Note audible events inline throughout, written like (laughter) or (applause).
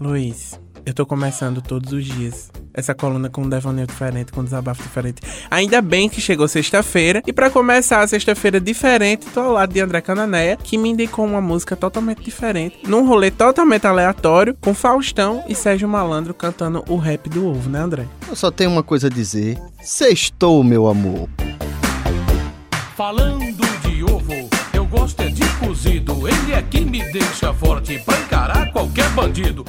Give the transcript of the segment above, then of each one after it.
Luiz, eu tô começando todos os dias essa coluna com um devaneio diferente, com um desabafo diferente. Ainda bem que chegou sexta-feira. E para começar a sexta-feira diferente, tô ao lado de André Cananéia, que me indicou uma música totalmente diferente, num rolê totalmente aleatório, com Faustão e Sérgio Malandro cantando o rap do ovo, né, André? Eu só tenho uma coisa a dizer. Sextou, meu amor. Falando de ovo, eu gosto é de cozido. Ele é que me deixa forte pra encarar qualquer bandido.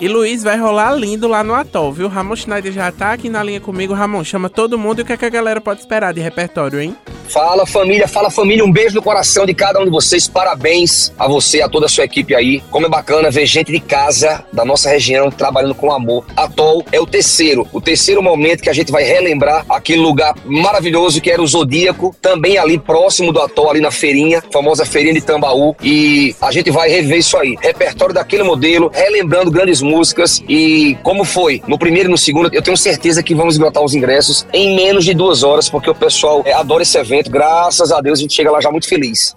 E Luiz vai rolar lindo lá no Atol, viu? Ramon Schneider já tá aqui na linha comigo. Ramon, chama todo mundo e o que, é que a galera pode esperar de repertório, hein? Fala família, fala família, um beijo no coração de cada um de vocês, parabéns a você, a toda a sua equipe aí. Como é bacana ver gente de casa, da nossa região, trabalhando com amor. Atol é o terceiro, o terceiro momento que a gente vai relembrar aquele lugar maravilhoso que era o Zodíaco, também ali próximo do Atol, ali na feirinha, famosa feirinha de Tambaú. E a gente vai rever isso aí, repertório daquele modelo, relembrando grandes músicas. E como foi? No primeiro e no segundo, eu tenho certeza que vamos esgotar os ingressos em menos de duas horas, porque o pessoal é, adora esse evento evento. Graças a Deus a gente chega lá já muito feliz.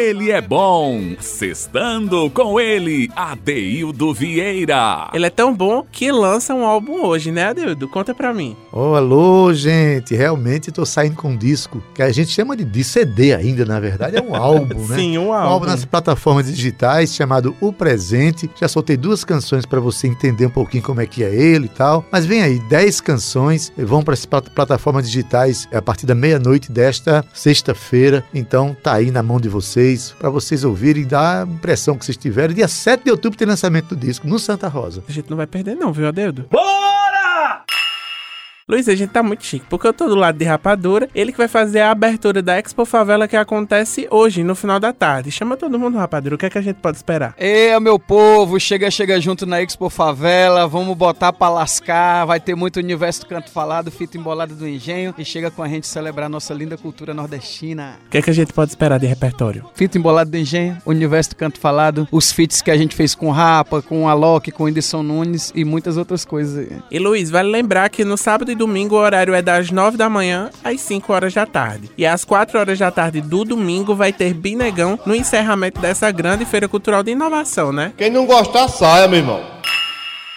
Ele é bom. Sextando com ele, Adeildo Vieira. Ele é tão bom que lança um álbum hoje, né, Adeildo? Conta pra mim. Oh, alô, gente. Realmente tô saindo com um disco que a gente chama de, de CD ainda, na verdade. É um (laughs) álbum, né? Sim, um álbum. Um álbum nas plataformas digitais chamado O Presente. Já soltei duas canções para você entender um pouquinho como é que é ele e tal. Mas vem aí, 10 canções vão para as plataformas digitais a partir da meia-noite desta sexta-feira. Então tá aí na mão de vocês vocês, para vocês ouvirem e dar a impressão que vocês tiveram. Dia 7 de outubro tem lançamento do disco no Santa Rosa. A gente não vai perder não, viu, Adeudo? Bora! Luiz, a gente tá muito chique, porque eu tô do lado de Rapadura, ele que vai fazer a abertura da Expo Favela que acontece hoje, no final da tarde. Chama todo mundo, Rapadura, o que é que a gente pode esperar? Ei, meu povo, chega, chega junto na Expo Favela, vamos botar pra lascar, vai ter muito universo do canto falado, fita embolada do engenho, e chega com a gente celebrar nossa linda cultura nordestina. O que é que a gente pode esperar de repertório? Fita embolada do engenho, universo do canto falado, os feats que a gente fez com Rapa, com Alok, com Edson Nunes e muitas outras coisas. E Luiz, vale lembrar que no sábado e domingo o horário é das 9 da manhã às 5 horas da tarde. E às 4 horas da tarde do domingo vai ter Binegão no encerramento dessa grande feira cultural de inovação, né? Quem não gostar, saia, meu irmão.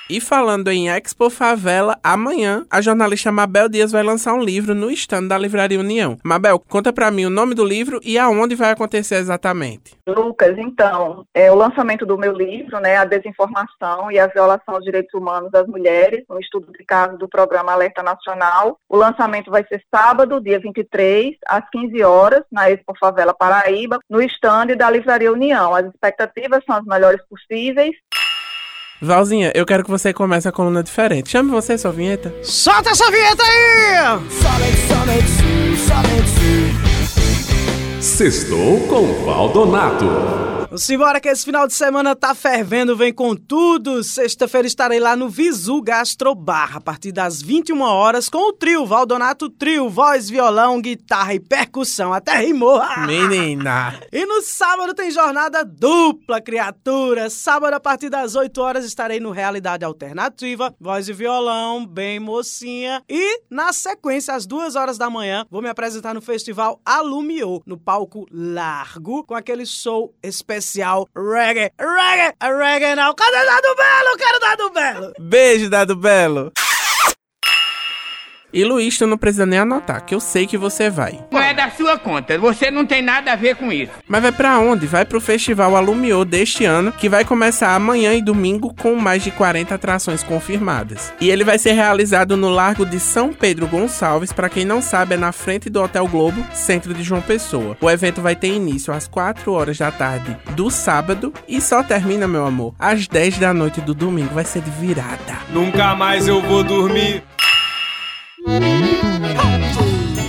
E falando em Expo Favela, amanhã a jornalista Mabel Dias vai lançar um livro no stand da Livraria União. Mabel, conta para mim o nome do livro e aonde vai acontecer exatamente. Lucas, então, é o lançamento do meu livro, né, A Desinformação e a Violação aos Direitos Humanos das Mulheres, um estudo de caso do programa Alerta Nacional. O lançamento vai ser sábado, dia 23, às 15 horas, na Expo Favela Paraíba, no stand da Livraria União. As expectativas são as melhores possíveis. Valzinha, eu quero que você comece a coluna diferente. Chame você, sua vinheta. Solta essa vinheta aí! Sextou com Valdonato. Simbora que esse final de semana tá fervendo, vem com tudo. Sexta-feira estarei lá no Visu Gastrobar, a partir das 21 horas, com o trio Valdonato Trio, voz, violão, guitarra e percussão. Até rimou. Menina! E no sábado tem jornada dupla, criatura. Sábado, a partir das 8 horas, estarei no Realidade Alternativa, voz e violão, bem mocinha. E, na sequência, às 2 horas da manhã, vou me apresentar no Festival Alumiou, no palco largo, com aquele show especial especial reggae. Reggae! Reggae não. Cadê Dado Belo? Quero Dado Belo! Beijo, Dado Belo! E Luiz, tu não precisa nem anotar, que eu sei que você vai. Não é da sua conta, você não tem nada a ver com isso. Mas vai para onde? Vai pro Festival Alumiou deste ano, que vai começar amanhã e domingo com mais de 40 atrações confirmadas. E ele vai ser realizado no Largo de São Pedro Gonçalves, para quem não sabe, é na frente do Hotel Globo, centro de João Pessoa. O evento vai ter início às 4 horas da tarde do sábado e só termina, meu amor, às 10 da noite do domingo. Vai ser de virada. Nunca mais eu vou dormir.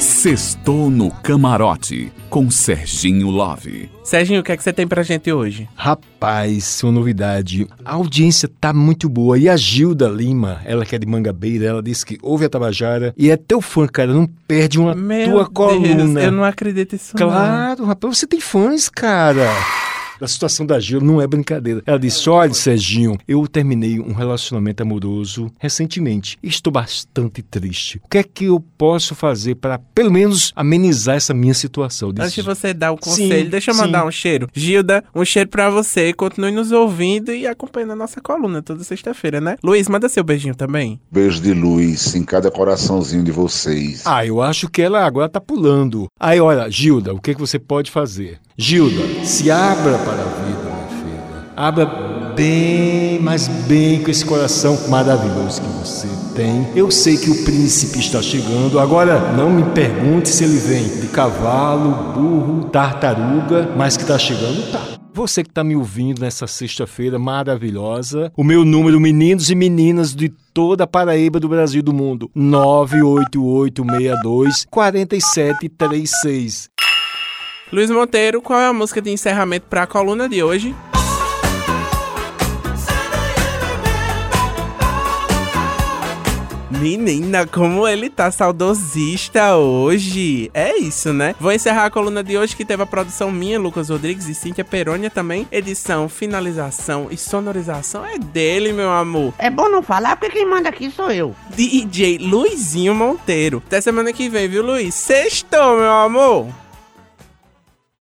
Sextou no Camarote, com Serginho Love. Serginho, o que é que você tem pra gente hoje? Rapaz, uma novidade. A audiência tá muito boa. E a Gilda Lima, ela que é de Mangabeira, ela disse que ouve a Tabajara e é teu fã, cara. Não perde uma Meu tua Deus, coluna. eu não acredito nisso. Claro, rapaz, você tem fãs, cara. Da situação da Gil não é brincadeira. Ela disse: Olha, Serginho, eu terminei um relacionamento amoroso recentemente estou bastante triste. O que é que eu posso fazer para, pelo menos, amenizar essa minha situação? Disse, Antes de você dar o conselho, Sim, deixa eu sim. mandar um cheiro. Gilda, um cheiro pra você. Continue nos ouvindo e acompanhando a nossa coluna toda sexta-feira, né? Luiz, manda seu beijinho também. Beijo de luz em cada coraçãozinho de vocês. Ah, eu acho que ela agora tá pulando. Aí, olha, Gilda, o que, que você pode fazer? Gilda, se abra para a vida, minha filha. Abra bem, mas bem com esse coração maravilhoso que você tem. Eu sei que o príncipe está chegando. Agora, não me pergunte se ele vem de cavalo, burro, tartaruga, mas que tá chegando, tá. Você que está me ouvindo nessa sexta-feira maravilhosa, o meu número, meninos e meninas de toda a Paraíba do Brasil e do mundo, 98862 4736. Luiz Monteiro, qual é a música de encerramento pra coluna de hoje? Menina, como ele tá saudosista hoje. É isso, né? Vou encerrar a coluna de hoje que teve a produção minha, Lucas Rodrigues e Cíntia Perônia também. Edição, finalização e sonorização é dele, meu amor. É bom não falar porque quem manda aqui sou eu. DJ Luizinho Monteiro. Até semana que vem, viu, Luiz? Sextou, meu amor.